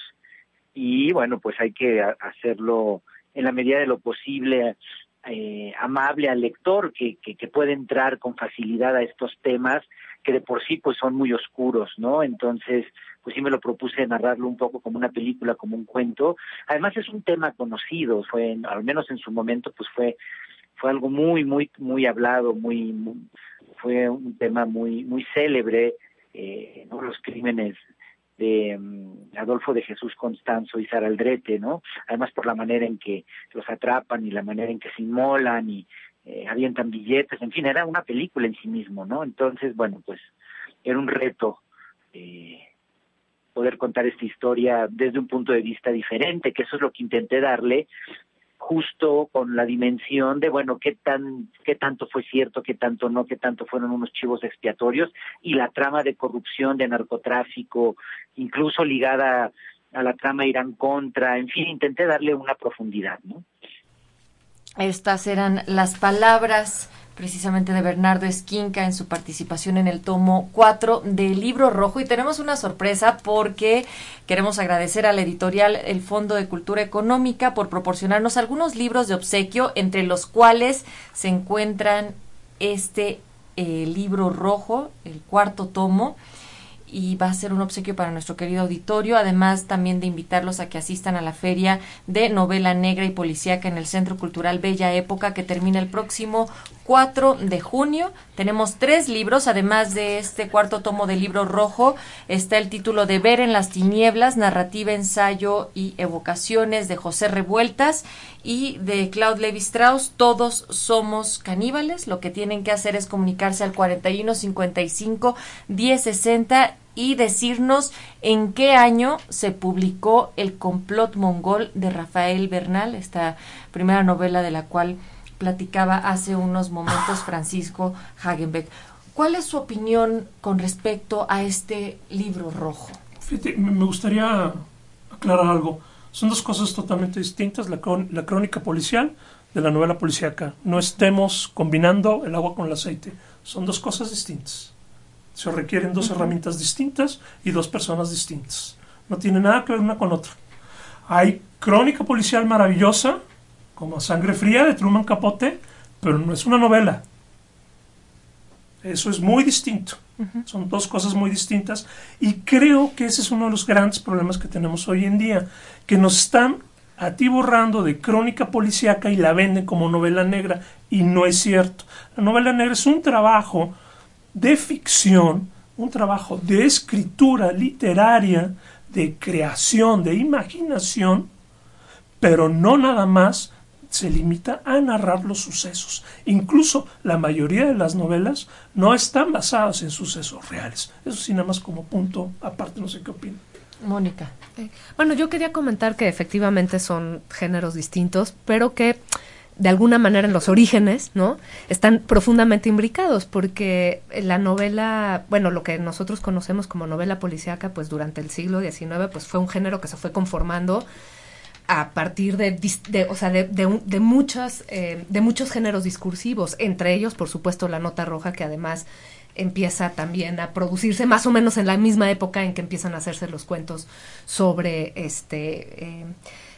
Speaker 10: y bueno, pues hay que hacerlo en la medida de lo posible eh, amable al lector que, que, que, puede entrar con facilidad a estos temas que de por sí pues son muy oscuros, ¿no? Entonces, pues sí me lo propuse narrarlo un poco como una película, como un cuento. Además es un tema conocido, fue al menos en su momento pues fue fue algo muy muy muy hablado, muy, fue un tema muy muy célebre, eh, ¿no? los crímenes de mm, Adolfo de Jesús Constanzo y Sara Aldrete, ¿no? Además por la manera en que los atrapan y la manera en que se inmolan y eh, avientan billetes, en fin, era una película en sí mismo, ¿no? Entonces, bueno, pues era un reto eh, poder contar esta historia desde un punto de vista diferente, que eso es lo que intenté darle, justo con la dimensión de bueno qué tan qué tanto fue cierto qué tanto no qué tanto fueron unos chivos expiatorios y la trama de corrupción de narcotráfico incluso ligada a la trama Irán contra en fin intenté darle una profundidad no
Speaker 2: estas eran las palabras precisamente de Bernardo Esquinca en su participación en el tomo 4 del libro rojo. Y tenemos una sorpresa porque queremos agradecer a la editorial El Fondo de Cultura Económica por proporcionarnos algunos libros de obsequio entre los cuales se encuentran este eh, libro rojo, el cuarto tomo y va a ser un obsequio para nuestro querido auditorio, además también de invitarlos a que asistan a la feria de novela negra y policíaca en el Centro Cultural Bella Época que termina el próximo 4 de junio. Tenemos tres libros, además de este cuarto tomo del libro rojo, está el título de Ver en las tinieblas, narrativa, ensayo y evocaciones de José Revueltas y de Claude Levi Strauss, Todos somos caníbales. Lo que tienen que hacer es comunicarse al 4155 1060 y decirnos en qué año se publicó El complot mongol de Rafael Bernal, esta primera novela de la cual platicaba hace unos momentos Francisco Hagenbeck. ¿Cuál es su opinión con respecto a este libro rojo?
Speaker 6: me gustaría aclarar algo. Son dos cosas totalmente distintas, la, la crónica policial de la novela policíaca. No estemos combinando el agua con el aceite. Son dos cosas distintas. Se requieren dos herramientas distintas y dos personas distintas. No tiene nada que ver una con otra. Hay crónica policial maravillosa como Sangre Fría de Truman Capote, pero no es una novela. Eso es muy distinto. Son dos cosas muy distintas y creo que ese es uno de los grandes problemas que tenemos hoy en día, que nos están atiborrando de crónica policíaca y la venden como novela negra y no es cierto. La novela negra es un trabajo de ficción, un trabajo de escritura literaria, de creación, de imaginación, pero no nada más se limita a narrar los sucesos. Incluso la mayoría de las novelas no están basadas en sucesos reales. Eso sí, nada más como punto aparte, no sé qué opina.
Speaker 2: Mónica.
Speaker 8: Bueno, yo quería comentar que efectivamente son géneros distintos, pero que de alguna manera en los orígenes, ¿no? Están profundamente imbricados, porque la novela, bueno, lo que nosotros conocemos como novela policíaca, pues durante el siglo XIX, pues fue un género que se fue conformando a partir de, o sea, de, de, muchos, eh, de muchos géneros discursivos, entre ellos, por supuesto, la nota roja, que además empieza también a producirse más o menos en la misma época en que empiezan a hacerse los cuentos sobre este eh,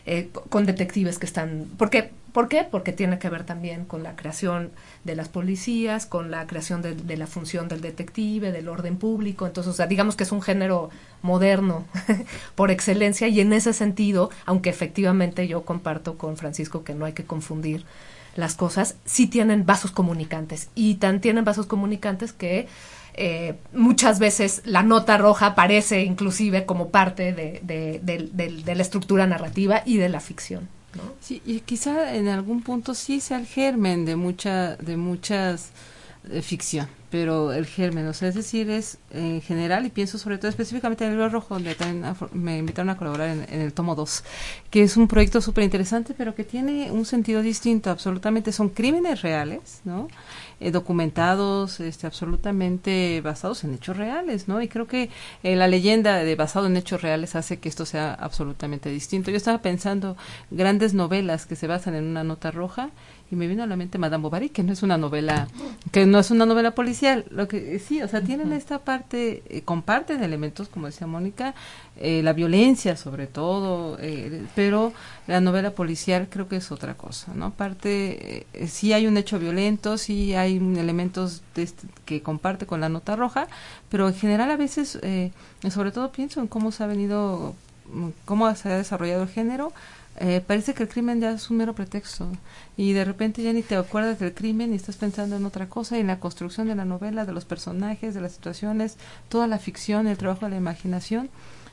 Speaker 8: eh, con detectives que están porque ¿Por qué? Porque tiene que ver también con la creación de las policías, con la creación de, la función del detective, del orden público. Entonces, o sea, digamos que es un género moderno por excelencia y en ese sentido, aunque efectivamente yo comparto con Francisco que no hay que confundir las cosas, sí tienen vasos comunicantes y tan tienen vasos comunicantes que eh, muchas veces la nota roja aparece inclusive como parte de la estructura narrativa y de la ficción.
Speaker 9: Sí, y quizá en algún punto sí sea el germen de mucha de muchas eh, ficción, pero el germen, o sea, es decir, es en general, y pienso sobre todo específicamente en el libro rojo, donde también me invitaron a colaborar en, en el tomo 2, que es un proyecto súper interesante, pero que tiene un sentido distinto, absolutamente, son crímenes reales, ¿no? Eh, documentados, este, absolutamente basados en hechos reales, ¿no? Y creo que eh, la leyenda de basado en hechos reales hace que esto sea absolutamente distinto. Yo estaba pensando grandes novelas que se basan en una nota roja y me vino a la mente Madame Bovary, que no es una novela, que no es una novela policial, lo que sí, o sea, tienen esta parte, eh, comparten elementos, como decía Mónica, eh, la violencia sobre todo, eh, pero la novela policial creo que es otra cosa, ¿no? Aparte, eh, sí hay un hecho violento, sí hay elementos este, que comparte con la nota roja, pero en general a veces, eh, sobre todo pienso en cómo se ha venido, mm, cómo se ha desarrollado el género, eh, parece que el crimen ya es un mero pretexto y de repente ya ni te acuerdas del crimen y estás pensando en otra cosa y en la construcción de la novela, de los personajes, de las situaciones, toda la ficción, el trabajo de la imaginación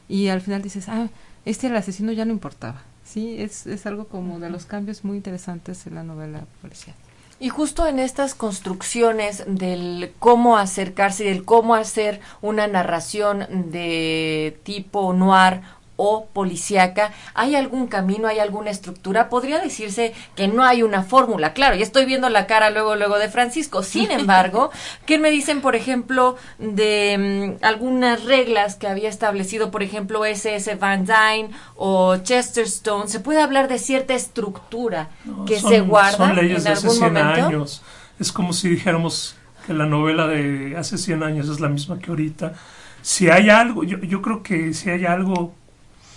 Speaker 9: y al final dices, ah, este el asesino ya no importaba. Sí, es, es algo como de los cambios muy interesantes en la novela policial.
Speaker 2: Y justo en estas construcciones del cómo acercarse y del cómo hacer una narración de tipo noir o policíaca, ¿hay algún camino, hay alguna estructura? Podría decirse que no hay una fórmula, claro, ya estoy viendo la cara luego, luego de Francisco. Sin embargo, ¿qué me dicen, por ejemplo, de mm, algunas reglas que había establecido, por ejemplo, SS Van Dyne o Chesterstone? ¿Se puede hablar de cierta estructura que
Speaker 6: son,
Speaker 2: se guarda
Speaker 6: son leyes
Speaker 2: en
Speaker 6: de hace
Speaker 2: algún
Speaker 6: 100
Speaker 2: momento?
Speaker 6: años. Es como si dijéramos que la novela de hace 100 años es la misma que ahorita. Si hay algo, yo, yo creo que si hay algo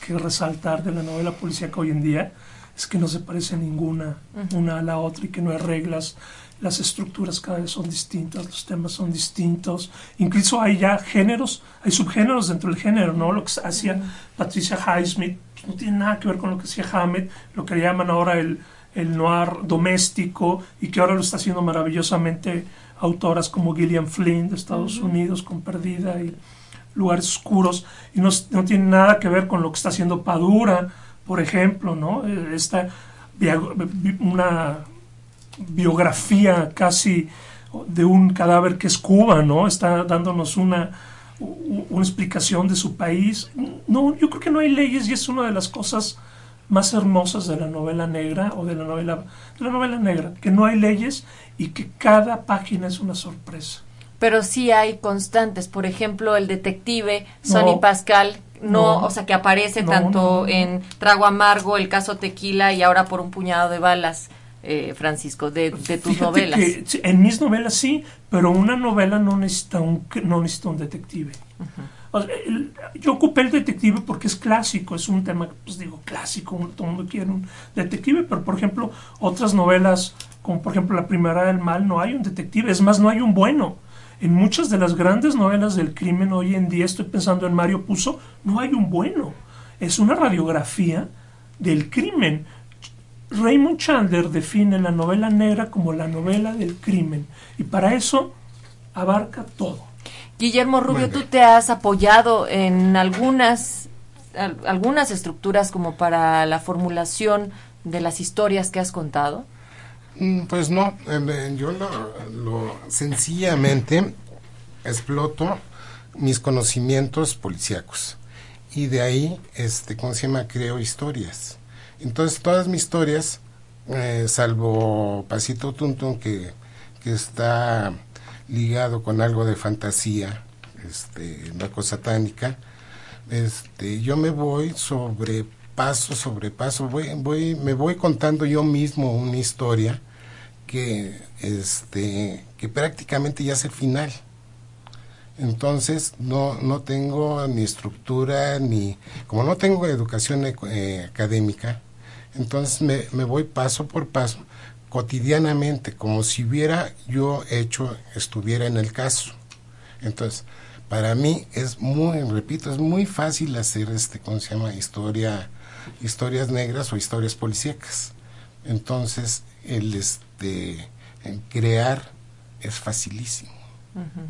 Speaker 6: que resaltar de la novela policíaca hoy en día es que no se parece ninguna
Speaker 2: Ujú.
Speaker 6: una a la otra y que no hay reglas, las estructuras cada vez son distintas, los temas son distintos, incluso hay ya géneros, hay subgéneros dentro del género, ¿no? Lo que hacía Patricia Highsmith pues, no tiene nada que ver con lo que hacía Hammett, lo que llaman ahora el, el noir doméstico y que ahora lo está haciendo maravillosamente autoras como Gillian Flynn de Estados Unidos con Perdida y lugares oscuros y no, no tiene nada que ver con lo que está haciendo Padura, por ejemplo, ¿no? Eh, Esta una biografía casi de un cadáver que es Cuba, ¿no? Está dándonos una, una explicación de su país. No, yo creo que no hay leyes y es una de las cosas más hermosas de la novela negra o de la novela de la novela negra, que no hay leyes y que cada página es una sorpresa.
Speaker 2: Pero sí hay constantes, por ejemplo, el detective Sonny
Speaker 6: No.
Speaker 2: Pascal, no,
Speaker 6: No.
Speaker 2: o sea, que aparece
Speaker 6: No,
Speaker 2: tanto en Trago Amargo, el caso Tequila y ahora por un puñado de balas, eh, Francisco, de, de tus
Speaker 6: Fíjate
Speaker 2: novelas.
Speaker 6: que en mis novelas sí, pero una novela no necesita un, no necesita un detective. O sea, el- yo ocupé el detective porque es clásico, es un tema, pues digo, clásico, todo el mundo quiere un detective, pero por ejemplo, otras novelas, como por ejemplo La Primera del Mal, no hay un detective, es más, no hay un bueno. En muchas de las grandes novelas del crimen hoy en día, estoy pensando en Mario Puzo, no hay un bueno. Es una radiografía del crimen. Raymond Chandler define la novela negra como la novela del crimen y para eso abarca todo.
Speaker 2: Guillermo Rubio, tú te has apoyado en algunas, al- algunas estructuras como para la formulación de las historias que has contado.
Speaker 7: Mm, Pues no, eh, yo lo, lo- sencillamente exploto mis conocimientos policíacos y de ahí, este, ¿cómo se llama? Creo historias. Entonces todas mis historias, eh, salvo Pasito Tuntun que, que está ligado con algo de fantasía, este, una cosa satánica, este, yo me voy sobre paso sobre paso, voy, voy, me voy contando yo mismo una historia que, este, que prácticamente ya es el final. Entonces no, no tengo ni estructura ni, como no tengo educación eco- eh, académica, entonces me, me voy paso por paso, cotidianamente, como si hubiera yo hecho, estuviera en el caso. Entonces, para mí es muy, repito, es muy fácil hacer este, ¿cómo se llama? Historia, historias negras o historias policíacas. Entonces, el este, el crear es facilísimo.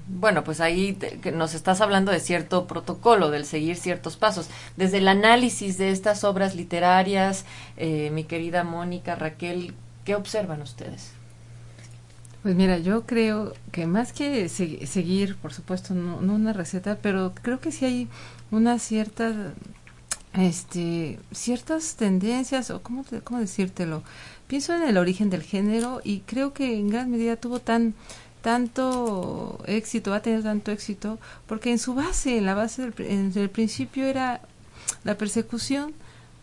Speaker 2: Bueno, pues ahí te- que nos estás hablando de cierto protocolo, del seguir ciertos pasos. Desde el análisis de estas obras literarias, eh, mi querida Mónica, Raquel, ¿qué observan ustedes?
Speaker 9: Pues mira, yo creo que más que seguir, por supuesto, no, una receta, pero creo que sí hay una cierta, este, ciertas tendencias, o cómo, cómo decírtelo. Pienso en el origen del género y creo que en gran medida tuvo tan tanto éxito, ha tenido tanto éxito, porque en su base, en la base del en el principio era la persecución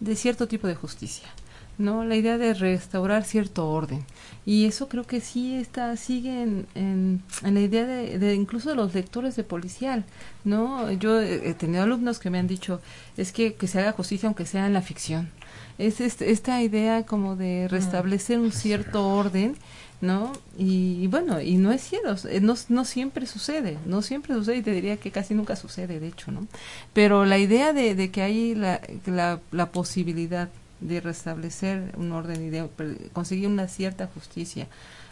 Speaker 9: de cierto tipo de justicia, ¿no? La idea de restaurar cierto orden. Y eso creo que sí está, sigue en, en, la idea de, incluso de los lectores de policial, ¿no? Yo he, tenido alumnos que me han dicho, es que, que se haga justicia aunque sea en la ficción. Es este, esta idea como de restablecer un cierto orden ¿no? Y, bueno, y no es cierto, eh, no, no siempre sucede, no siempre sucede y te diría que casi nunca sucede, de hecho, ¿no? Pero la idea de, de que hay la, la, la, posibilidad de restablecer un orden y de conseguir una cierta justicia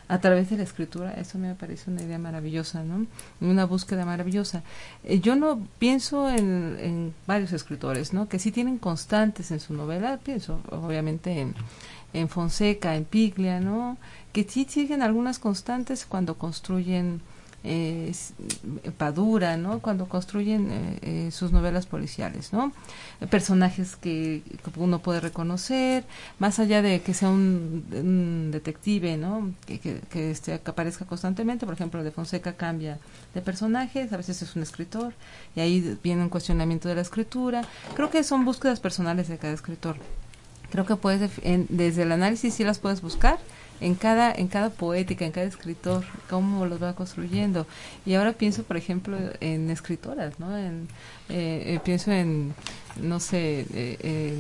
Speaker 9: a través de la escritura, eso me parece una idea maravillosa, ¿no? Una búsqueda maravillosa. Eh, yo no pienso en, varios escritores, ¿no? Que sí tienen constantes en su novela, pienso obviamente en en Fonseca, en Piglia, ¿no? Que sí siguen algunas constantes cuando construyen eh, Padura, ¿no? Cuando construyen eh, eh, sus novelas policiales, ¿no? Personajes que, uno puede reconocer, más allá de que sea un, detective, ¿no? Que, que, este, que, aparezca constantemente, por ejemplo, de Fonseca cambia de personajes, a veces es un escritor, y ahí viene un cuestionamiento de la escritura. Creo que son búsquedas personales de cada escritor creo que puedes desde el análisis sí las puedes buscar en cada en cada poética en cada escritor cómo los va construyendo y ahora pienso por ejemplo en escritoras no en, eh, eh, pienso en no sé eh,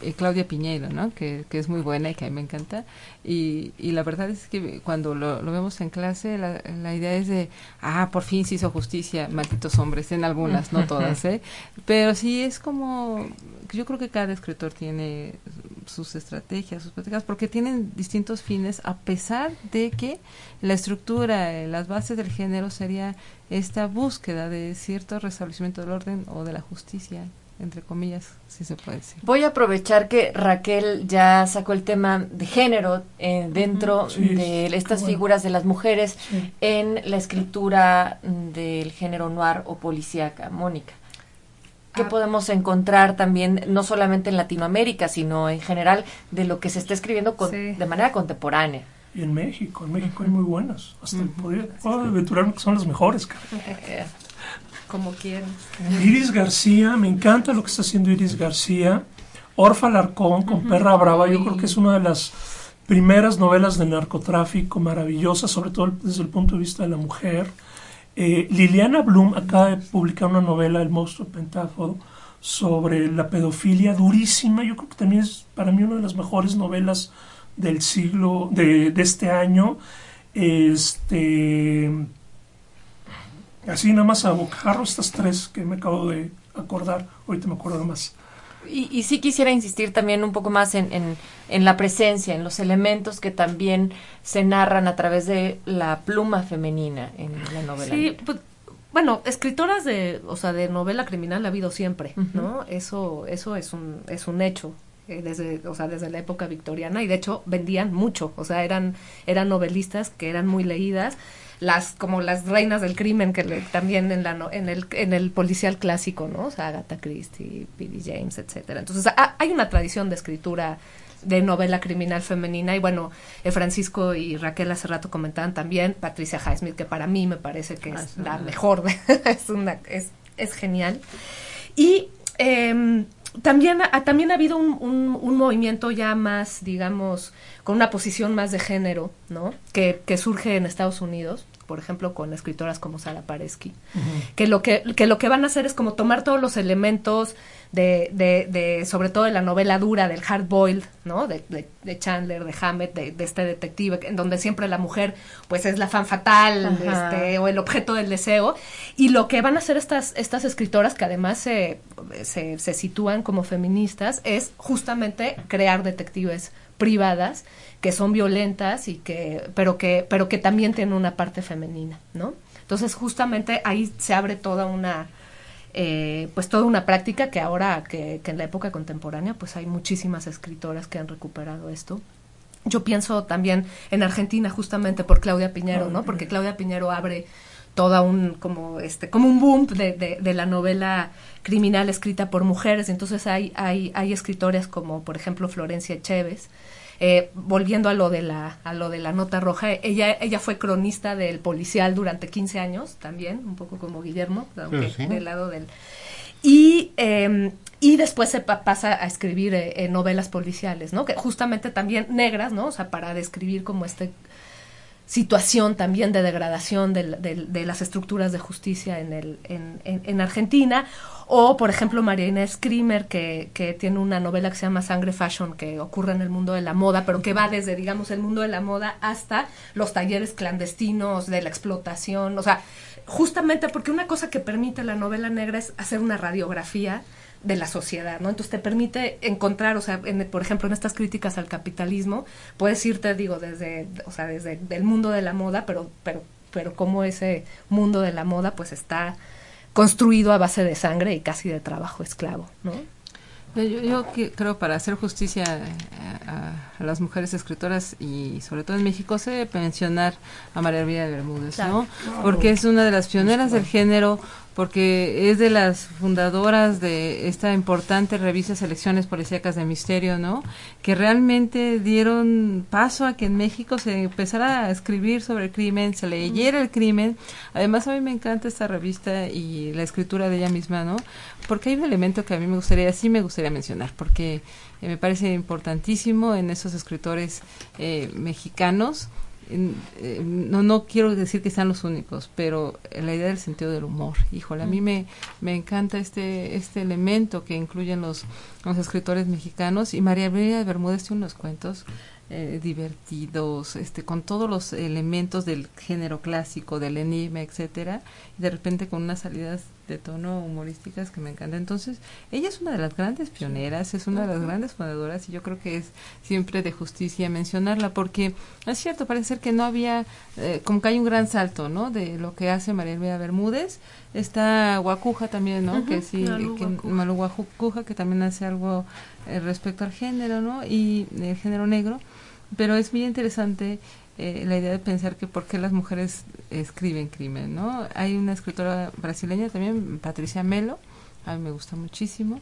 Speaker 9: en Claudia Piñeiro, ¿no? Que, que, es muy buena y que a mí me encanta. Y, y la verdad es que cuando lo, lo vemos en clase, la, la, idea es de, ah, por fin se hizo justicia, malditos hombres, en algunas, no todas, ¿eh? Pero sí es como, yo creo que cada escritor tiene sus estrategias, sus prácticas, porque tienen distintos fines, a pesar de que la estructura, eh, las bases del género sería esta búsqueda de cierto restablecimiento del orden o de la justicia entre comillas, si se puede decir.
Speaker 2: Voy a aprovechar que Raquel ya sacó el tema de género eh, dentro de estas figuras de las mujeres en la escritura del género noir o policíaca. Mónica. ¿Qué ah. podemos encontrar también, no solamente en Latinoamérica, sino en general, de lo que se está escribiendo de manera contemporánea?
Speaker 6: Y en México, en México hay muy buenas. Hasta puedo aventurarme que son las mejores.
Speaker 8: como quieras.
Speaker 6: Iris García, me encanta lo que está haciendo Iris García. Orfa Larcón con Perra Brava, yo creo que es una de las primeras novelas de narcotráfico maravillosas, sobre todo desde el punto de vista de la mujer. Eh, Liliana Bloom acaba de publicar una novela, El monstruo pentáfodo, sobre la pedofilia durísima. Yo creo que también es para mí una de las mejores novelas del siglo, de, este año. Este Así nada más a bocarro estas tres que me acabo de acordar, ahorita me acuerdo más.
Speaker 2: Y, y sí quisiera insistir también un poco más en, en, en, la presencia, en los elementos que también se narran a través de la pluma femenina en la novela.
Speaker 8: Sí, pues, bueno, escritoras de, o sea, de novela criminal ha habido siempre, ¿no? Eso, eso es un, es un hecho eh, desde, o sea, desde la época victoriana y de hecho vendían mucho, o sea, eran, eran novelistas que eran muy leídas las como las reinas del crimen que también en la en el en el policial clásico no o sea Agatha Christie P.D. James etcétera entonces hay una tradición de escritura de novela criminal femenina y bueno eh, Francisco y Raquel hace rato comentaban también Patricia Highsmith que para mí me parece que es ah, la mejor es una es es genial y eh, también, ha, también ha habido un, un, movimiento ya más, digamos, con una posición más de género, ¿no? Que, que surge en Estados Unidos, por ejemplo, con escritoras como Sara Paresky, que, lo que, que lo que van a hacer es como tomar todos los elementos de, de, de sobre todo de la novela dura, del hard boiled, ¿no? De, de, Chandler, de Hammett, de, este detective, en donde siempre la mujer, pues, es la fan fatal, este, o el objeto del deseo. Y lo que van a hacer estas, estas escritoras, que además se, se, se sitúan como feministas, es justamente crear detectives privadas que son violentas y que pero que pero que también tienen una parte femenina no entonces justamente ahí se abre toda una eh, pues toda una práctica que ahora que, que, en la época contemporánea pues hay muchísimas escritoras que han recuperado esto. Yo pienso también en Argentina justamente por Claudia Piñero, ¿no? Porque Claudia Piñero abre toda un como este como un boom de, de, la novela criminal escrita por mujeres. Entonces hay hay hay escritores como por ejemplo Florencia Chévez eh, volviendo a lo de la a lo de la nota roja ella ella fue cronista del policial durante 15 años también un poco como Guillermo aunque del lado del y eh, y después se pasa a escribir eh, novelas policiales, ¿no? Que justamente también negras, ¿no? O sea, para describir como este situación también de degradación de, de, las estructuras de justicia en, el, en, en, Argentina. O, por ejemplo, María Inés que, que tiene una novela que se llama Sangre Fashion, que ocurre en el mundo de la moda, pero que va desde, digamos, el mundo de la moda hasta los talleres clandestinos de la explotación. O sea, justamente porque una cosa que permite la novela negra es hacer una radiografía de la sociedad, ¿no? Entonces te permite encontrar, o sea, por ejemplo, en estas críticas al capitalismo, puedes irte, digo, desde, o sea, desde el mundo de la moda, pero, pero, pero cómo ese mundo de la moda, pues está construido a base de sangre y casi de trabajo esclavo, ¿no?
Speaker 9: Yo, yo creo para hacer justicia a, las mujeres escritoras y sobre todo en México se debe mencionar a María Elvira Bermúdez, ¿no? Porque es una de las pioneras del género, porque es de las fundadoras de esta importante revista Selecciones Policíacas de Misterio, ¿no? Que realmente dieron paso a que en México se empezara a escribir sobre el crimen, se leyera el crimen. Además, a mí me encanta esta revista y la escritura de ella misma, ¿no? Porque hay un elemento que a mí me gustaría, sí me gustaría mencionar, porque me parece importantísimo en esos escritores eh, mexicanos eh, no no quiero decir que sean los únicos, pero la idea del sentido del humor. Híjole, a mí mm. me, me encanta este este elemento que incluyen los, los escritores mexicanos y María María Bermúdez tiene unos cuentos eh, divertidos, este, con todos los elementos del género clásico, del enigma, etcétera, y de repente con unas salidas de tono humorísticas que me encantan. Entonces, ella es una de las grandes pioneras, es una de las grandes fundadoras y yo creo que es siempre de justicia mencionarla porque es cierto, parece ser que no había, eh, como que hay un gran salto, ¿no? De lo que hace María Elvira Bermúdez. Está Guacuja también, ¿no? que sí, Malu Guacuja. que también hace algo eh, respecto al género, ¿no? Y el género negro pero es muy interesante eh, la idea de pensar que por qué las mujeres escriben crimen, ¿no? Hay una escritora brasileña también, Patricia Melo, a mí me gusta muchísimo,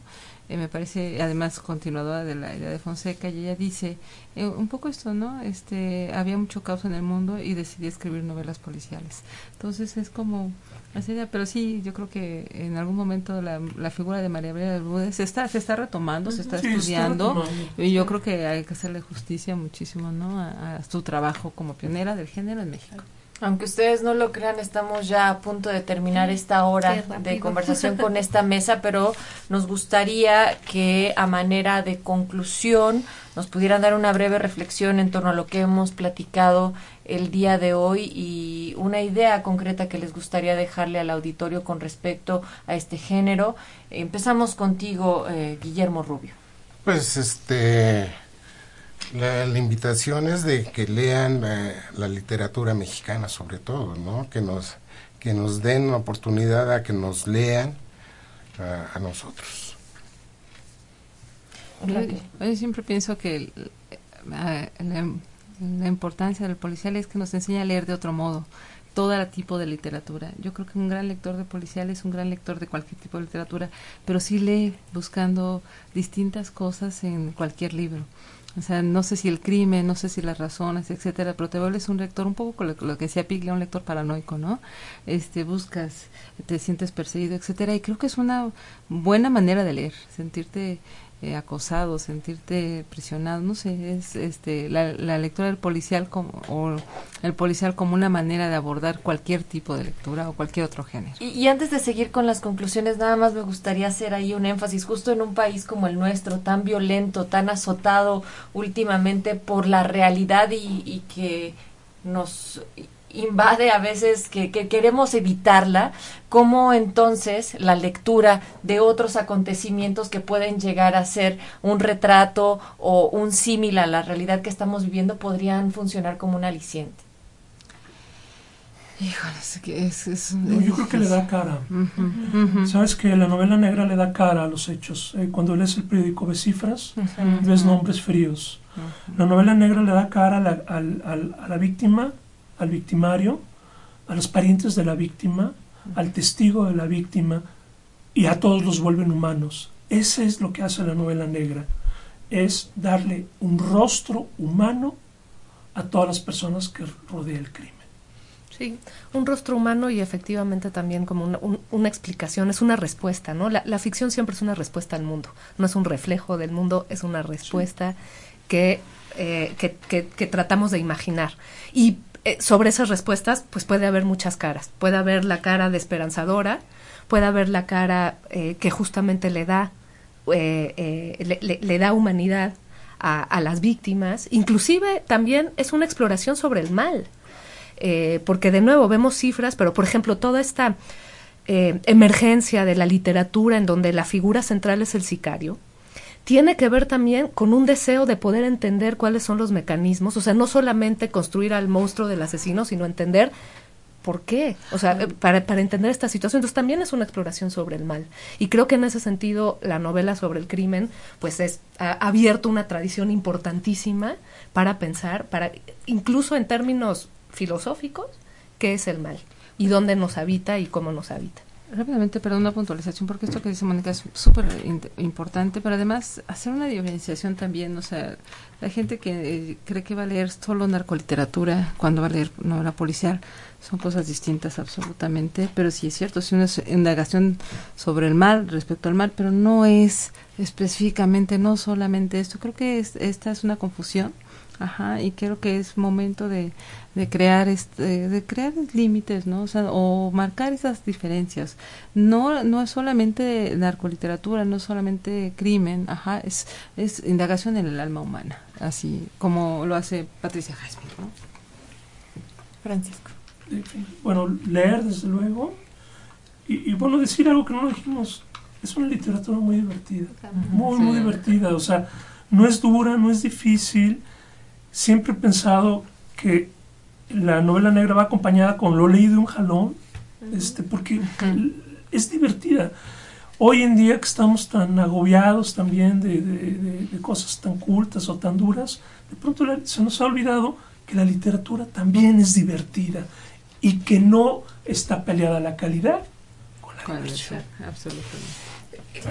Speaker 9: eh, me parece además continuadora de la idea de Fonseca y ella dice eh, un poco esto, ¿no? Este, había mucho caos en el mundo y decidí escribir novelas policiales. Entonces es como esa idea, pero sí, yo creo que en algún momento la, la figura de María Gabriela Bermúdez se está, se está retomando, se está estudiando y yo creo que hay que hacerle justicia muchísimo, ¿no? a su trabajo como pionera del género en México.
Speaker 2: Aunque ustedes no lo crean, estamos ya a punto de terminar esta hora de conversación con esta mesa, pero nos gustaría que a manera de conclusión nos pudieran dar una breve reflexión en torno a lo que hemos platicado el día de hoy y una idea concreta que les gustaría dejarle al auditorio con respecto a este género. Empezamos contigo, eh, Guillermo Rubio.
Speaker 7: Pues este la, invitación es de que lean la, literatura mexicana sobre todo, ¿no? Que nos, que nos den la oportunidad a que nos lean a, nosotros.
Speaker 9: Yo, siempre pienso que la, la, importancia del policial es que nos enseña a leer de otro modo todo tipo de literatura. Yo creo que un gran lector de policial es un gran lector de cualquier tipo de literatura, pero sí lee buscando distintas cosas en cualquier libro. O sea, no sé si el crimen, no sé si las razones, etcétera, pero te vuelves un lector un poco con lo, que decía Piglia, un lector paranoico, ¿no? Este, buscas, te sientes perseguido, etcétera, y creo que es una buena manera de leer, sentirte eh, acosado, sentirte presionado, no sé, es este la, lectura del policial como o el policial como una manera de abordar cualquier tipo de lectura o cualquier otro género.
Speaker 2: Y, antes de seguir con las conclusiones, nada más me gustaría hacer ahí un énfasis justo en un país como el nuestro, tan violento, tan azotado últimamente por la realidad y, y que nos invade a veces que, queremos evitarla, como entonces la lectura de otros acontecimientos que pueden llegar a ser un retrato o un símil a la realidad que estamos viviendo podrían funcionar como un aliciente.
Speaker 9: Híjole, es, es,
Speaker 6: yo creo que le da cara. Sabes que la novela negra le da cara a los hechos. Eh, cuando lees el periódico ves cifras, ves nombres fríos. La novela negra le da cara a la, a la víctima, al victimario, a los parientes de la víctima, al testigo de la víctima y a todos los vuelven humanos. Ese es lo que hace la novela negra. Es darle un rostro humano a todas las personas que rodean el crimen.
Speaker 8: Sí, un rostro humano y efectivamente también como una, una explicación, es una respuesta, ¿no? La, la, ficción siempre es una respuesta al mundo, no es un reflejo del mundo, es una respuesta que, eh, que, que, tratamos de imaginar. Y eh, sobre esas respuestas, pues puede haber muchas caras. Puede haber la cara de esperanzadora, puede haber la cara eh, que justamente le da, le, le, da humanidad a, las víctimas. Inclusive también es una exploración sobre el mal, eh, porque de nuevo vemos cifras, pero por ejemplo toda esta eh, emergencia de la literatura en donde la figura central es el sicario, tiene que ver también con un deseo de poder entender cuáles son los mecanismos, o sea, no solamente construir al monstruo del asesino, sino entender por qué, o sea, para, para, entender esta situación. Entonces también es una exploración sobre el mal. Y creo que en ese sentido la novela sobre el crimen, pues es, ha abierto una tradición importantísima para pensar, para incluso en términos filosóficos, qué es el mal y dónde nos habita y cómo nos habita.
Speaker 9: Rápidamente, pero una puntualización, porque esto que dice Mónica es súper importante, pero además hacer una diferenciación también, o sea, la gente que eh, cree que va a leer solo narcoliteratura cuando va a leer novela policial, son cosas distintas absolutamente, pero sí es cierto, es una indagación sobre el mal, respecto al mal, pero no es específicamente, no solamente esto, creo que esta es una confusión Ajá, y creo que es momento de, de crear este, de crear límites, ¿no? O, sea, o marcar esas diferencias. No no es solamente narcoliteratura, no es solamente crimen, ajá, es es indagación en el alma humana, así como lo hace Patricia Jasmine, ¿no?
Speaker 2: Francisco.
Speaker 6: Bueno, leer desde luego y, y bueno, decir algo que no dijimos, es una literatura muy divertida, muy muy divertida, o sea, no es dura, no es difícil siempre he pensado que la novela negra va acompañada con lo leído de un jalón, este, porque es divertida. Hoy en día que estamos tan agobiados también de, de, cosas tan cultas o tan duras, de pronto se nos ha olvidado que la literatura también es divertida y que no está peleada la calidad con la diversión.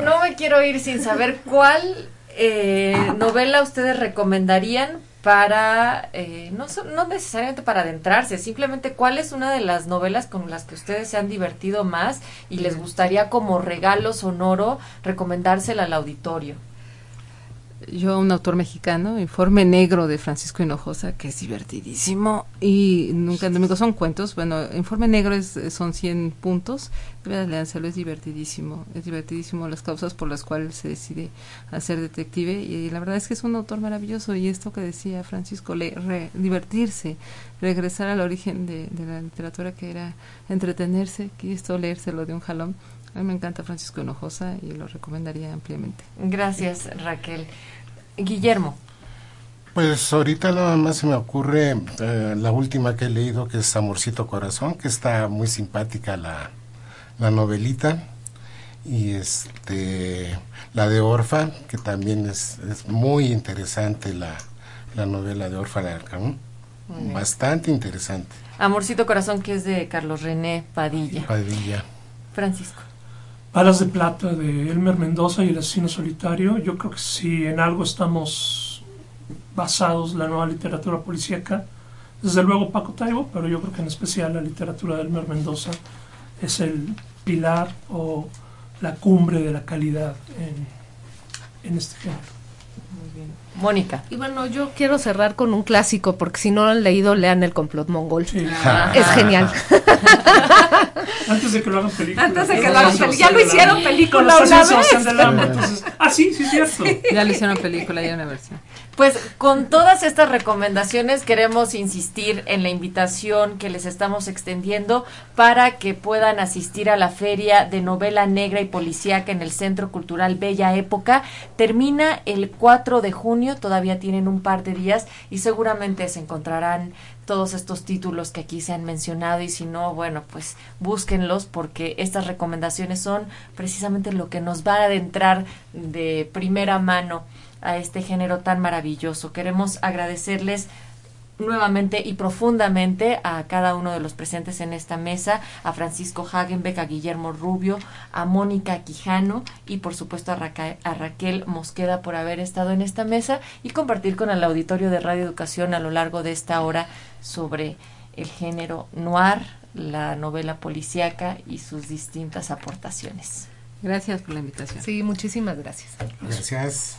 Speaker 2: No me quiero ir sin saber cuál eh, novela ustedes recomendarían para, eh, no, no necesariamente para adentrarse, simplemente cuál es una de las novelas con las que ustedes se han divertido más y les gustaría como regalo sonoro recomendársela al auditorio
Speaker 9: yo un autor mexicano, Informe Negro de Francisco Hinojosa, que es divertidísimo y nunca domingo son cuentos. Bueno, Informe Negro es, son 100 puntos. De es divertidísimo. Es divertidísimo las causas por las cuales se decide hacer detective y la verdad es que es un autor maravilloso y esto que decía Francisco, le, divertirse, regresar al origen de, de, la literatura que era entretenerse, que esto leérselo de un jalón. A mí me encanta Francisco Hinojosa y lo recomendaría ampliamente.
Speaker 2: Gracias, Raquel. Guillermo.
Speaker 7: Pues ahorita nada más se me ocurre eh, la última que he leído, que es Amorcito Corazón, que está muy simpática la, la novelita. Y este la de Orfa, que también es, es muy interesante la, la novela de Orfa de Arcamón. Bastante interesante.
Speaker 2: Amorcito Corazón, que es de Carlos René Padilla.
Speaker 7: Padilla.
Speaker 2: Francisco.
Speaker 6: Alas de Plata de Elmer Mendoza y el asesino solitario. Yo creo que si en algo estamos basados la nueva literatura policíaca, desde luego Paco Taibo, pero yo creo que en especial la literatura de Elmer Mendoza es el pilar o la cumbre de la calidad en, en este género.
Speaker 2: Mónica.
Speaker 8: Y bueno, yo quiero cerrar con un clásico, porque si no lo han leído, lean El complot mongol. Es genial.
Speaker 6: Antes de que lo hagan película.
Speaker 8: Antes de que lo hagan película. Ya lo hicieron película una vez.
Speaker 6: ah, sí, sí, cierto.
Speaker 9: Ya lo hicieron película, ya una versión.
Speaker 2: Pues con todas estas recomendaciones queremos insistir en la invitación que les estamos extendiendo para que puedan asistir a la feria de novela negra y policíaca en el Centro Cultural Bella Época. Termina el 4 4 de junio, todavía tienen un par de días y seguramente se encontrarán todos estos títulos que aquí se han mencionado y si no, bueno, pues búsquenlos porque estas recomendaciones son precisamente lo que nos va a adentrar de primera mano a este género tan maravilloso. Queremos agradecerles nuevamente y profundamente a cada uno de los presentes en esta mesa, a Francisco Hagenbeck, a Guillermo Rubio, a Mónica Quijano y por supuesto a, a, Raquel Mosqueda por haber estado en esta mesa y compartir con el auditorio de Radio Educación a lo largo de esta hora sobre el género noir, la novela policíaca y sus distintas aportaciones.
Speaker 9: Gracias por la invitación.
Speaker 8: Sí, muchísimas gracias.
Speaker 7: Gracias.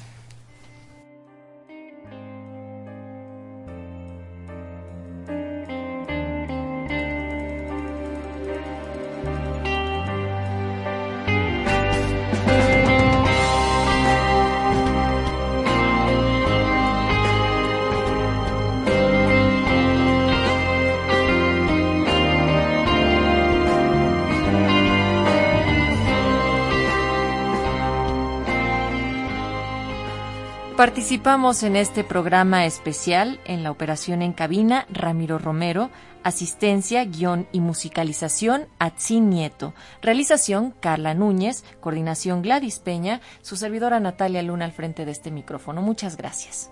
Speaker 2: Participamos en este programa especial en la operación en cabina Ramiro Romero, asistencia, guion y musicalización Atsin Nieto, realización Carla Núñez, coordinación Gladys Peña, su servidora Natalia Luna al frente de este micrófono. Muchas gracias.